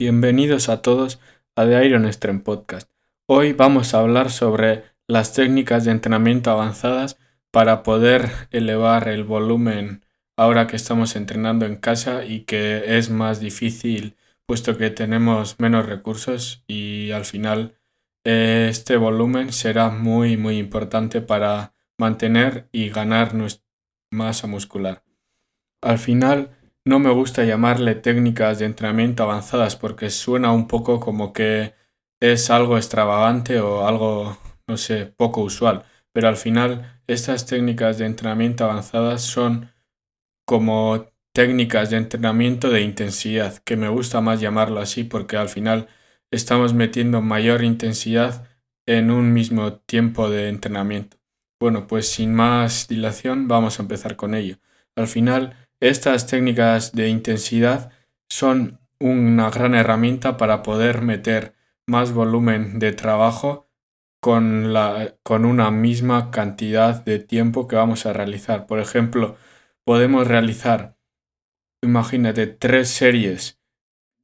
Bienvenidos a todos a The Iron Stream Podcast. Hoy vamos a hablar sobre las técnicas de entrenamiento avanzadas para poder elevar el volumen ahora que estamos entrenando en casa y que es más difícil puesto que tenemos menos recursos y al final eh, este volumen será muy muy importante para mantener y ganar nuestra masa muscular. Al final no me gusta llamarle técnicas de entrenamiento avanzadas porque suena un poco como que es algo extravagante o algo, no sé, poco usual. Pero al final estas técnicas de entrenamiento avanzadas son como técnicas de entrenamiento de intensidad, que me gusta más llamarlo así porque al final estamos metiendo mayor intensidad en un mismo tiempo de entrenamiento. Bueno, pues sin más dilación vamos a empezar con ello. Al final estas técnicas de intensidad son una gran herramienta para poder meter más volumen de trabajo con, una misma cantidad de tiempo que vamos a realizar. Por ejemplo, podemos realizar, imagínate, tres series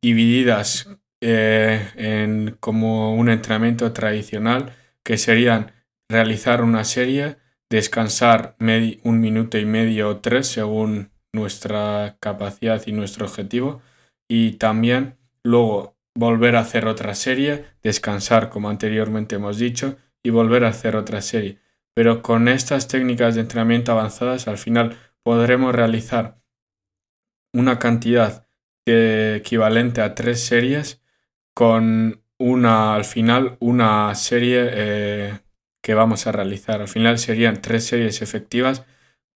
divididas eh, en como un entrenamiento tradicional, que serían realizar una serie, descansar un minuto y medio o tres según nuestra capacidad y nuestro objetivo y también luego volver a hacer otra serie, descansar como anteriormente hemos dicho y volver a hacer otra serie. Pero con estas técnicas de entrenamiento avanzadas al final podremos realizar una cantidad equivalente a tres series con una al final una serie eh, que vamos a realizar. Al final serían tres series efectivas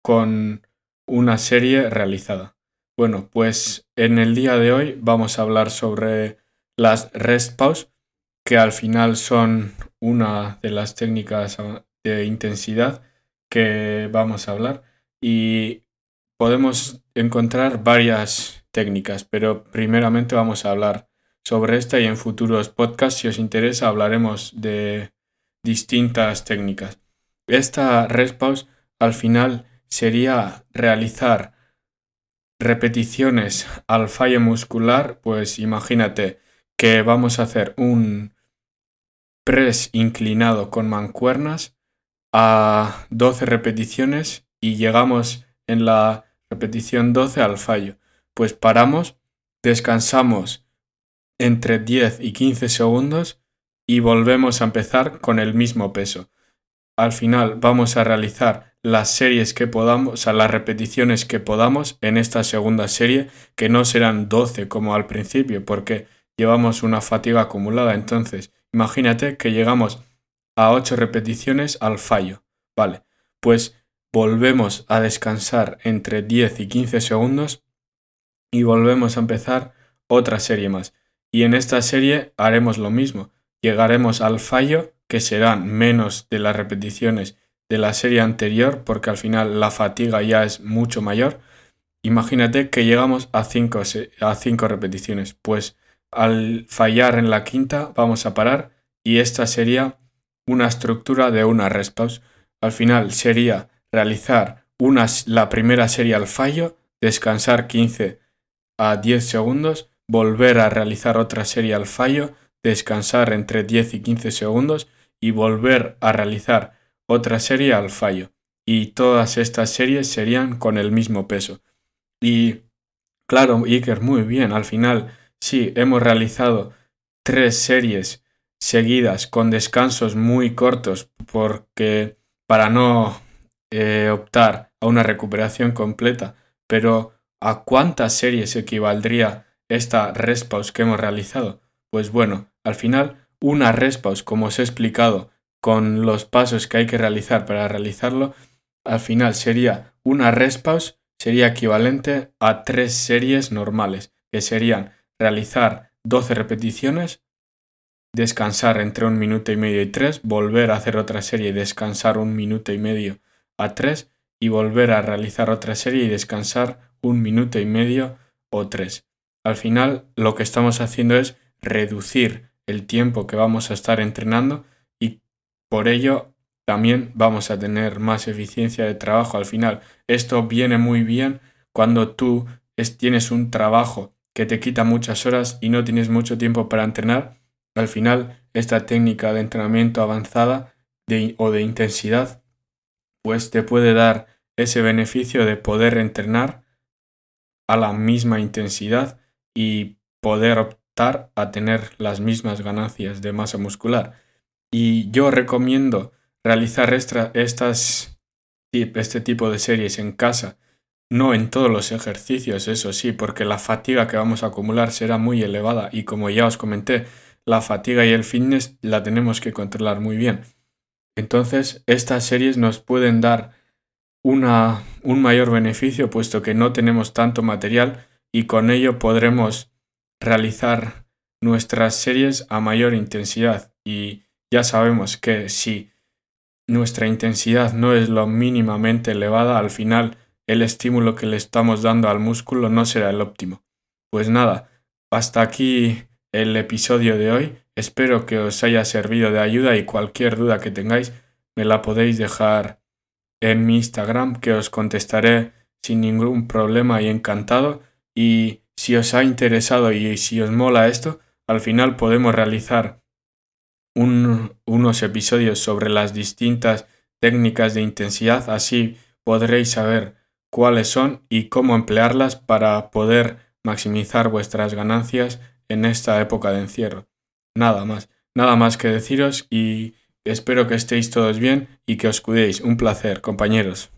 con una serie realizada. Bueno, pues en el día de hoy vamos a hablar sobre las rest pause, que al final son una de las técnicas de intensidad que vamos a hablar y podemos encontrar varias técnicas, pero primeramente vamos a hablar sobre esta y en futuros podcasts, si os interesa, hablaremos de distintas técnicas. Esta rest pause al final sería realizar repeticiones al fallo muscular, pues imagínate que vamos a hacer un press inclinado con mancuernas a 12 repeticiones y llegamos en la repetición 12 al fallo. Pues paramos, descansamos entre 10 y 15 segundos y volvemos a empezar con el mismo peso. Al final vamos a realizar las series que podamos, a las repeticiones que podamos en esta segunda serie, que no serán 12 como al principio, porque llevamos una fatiga acumulada. Entonces, imagínate que llegamos a 8 repeticiones al fallo. Vale, pues volvemos a descansar entre 10 y 15 segundos y volvemos a empezar otra serie más. Y en esta serie haremos lo mismo. Llegaremos al fallo, que serán menos de las repeticiones de la serie anterior porque al final la fatiga ya es mucho mayor. Imagínate que llegamos a 5 a cinco repeticiones. Pues al fallar en la quinta vamos a parar y esta sería una estructura de una rest Al final sería realizar la primera serie al fallo, descansar 15 a 10 segundos, volver a realizar otra serie al fallo, descansar entre 10 y 15 segundos y volver a realizar otra serie al fallo. Y todas estas series serían con el mismo peso. Y claro, Iker, muy bien, al final sí, hemos realizado tres series seguidas con descansos muy cortos porque para no eh, optar a una recuperación completa, pero ¿a cuántas series equivaldría esta respaus que hemos realizado? Pues bueno, al final una respaus, como os he explicado, con los pasos que hay que realizar para realizarlo, al final sería una respaus, sería equivalente a tres series normales, que serían realizar 12 repeticiones, descansar entre un minuto y medio y tres, volver a hacer otra serie y descansar un minuto y medio a tres, y volver a realizar otra serie y descansar un minuto y medio o tres. Al final lo que estamos haciendo es reducir el tiempo que vamos a estar entrenando por ello, también vamos a tener más eficiencia de trabajo al final. Esto viene muy bien cuando tú tienes un trabajo que te quita muchas horas y no tienes mucho tiempo para entrenar, al final esta técnica de entrenamiento avanzada o de intensidad pues te puede dar ese beneficio de poder entrenar a la misma intensidad y poder optar a tener las mismas ganancias de masa muscular. Y yo recomiendo realizar estas, este tipo de series en casa, no en todos los ejercicios, eso sí, porque la fatiga que vamos a acumular será muy elevada y como ya os comenté, la fatiga y el fitness la tenemos que controlar muy bien. Entonces, estas series nos pueden dar una, un mayor beneficio puesto que no tenemos tanto material y con ello podremos realizar nuestras series a mayor intensidad y ya sabemos que si nuestra intensidad no es lo mínimamente elevada, al final el estímulo que le estamos dando al músculo no será el óptimo. Pues nada, hasta aquí el episodio de hoy. Espero que os haya servido de ayuda y cualquier duda que tengáis me la podéis dejar en mi Instagram que os contestaré sin ningún problema y encantado. Y si os ha interesado y si os mola esto, al final podemos realizar unos episodios sobre las distintas técnicas de intensidad, así podréis saber cuáles son y cómo emplearlas para poder maximizar vuestras ganancias en esta época de encierro. Nada más, nada más que deciros y espero que estéis todos bien y que os cuidéis. Un placer, compañeros.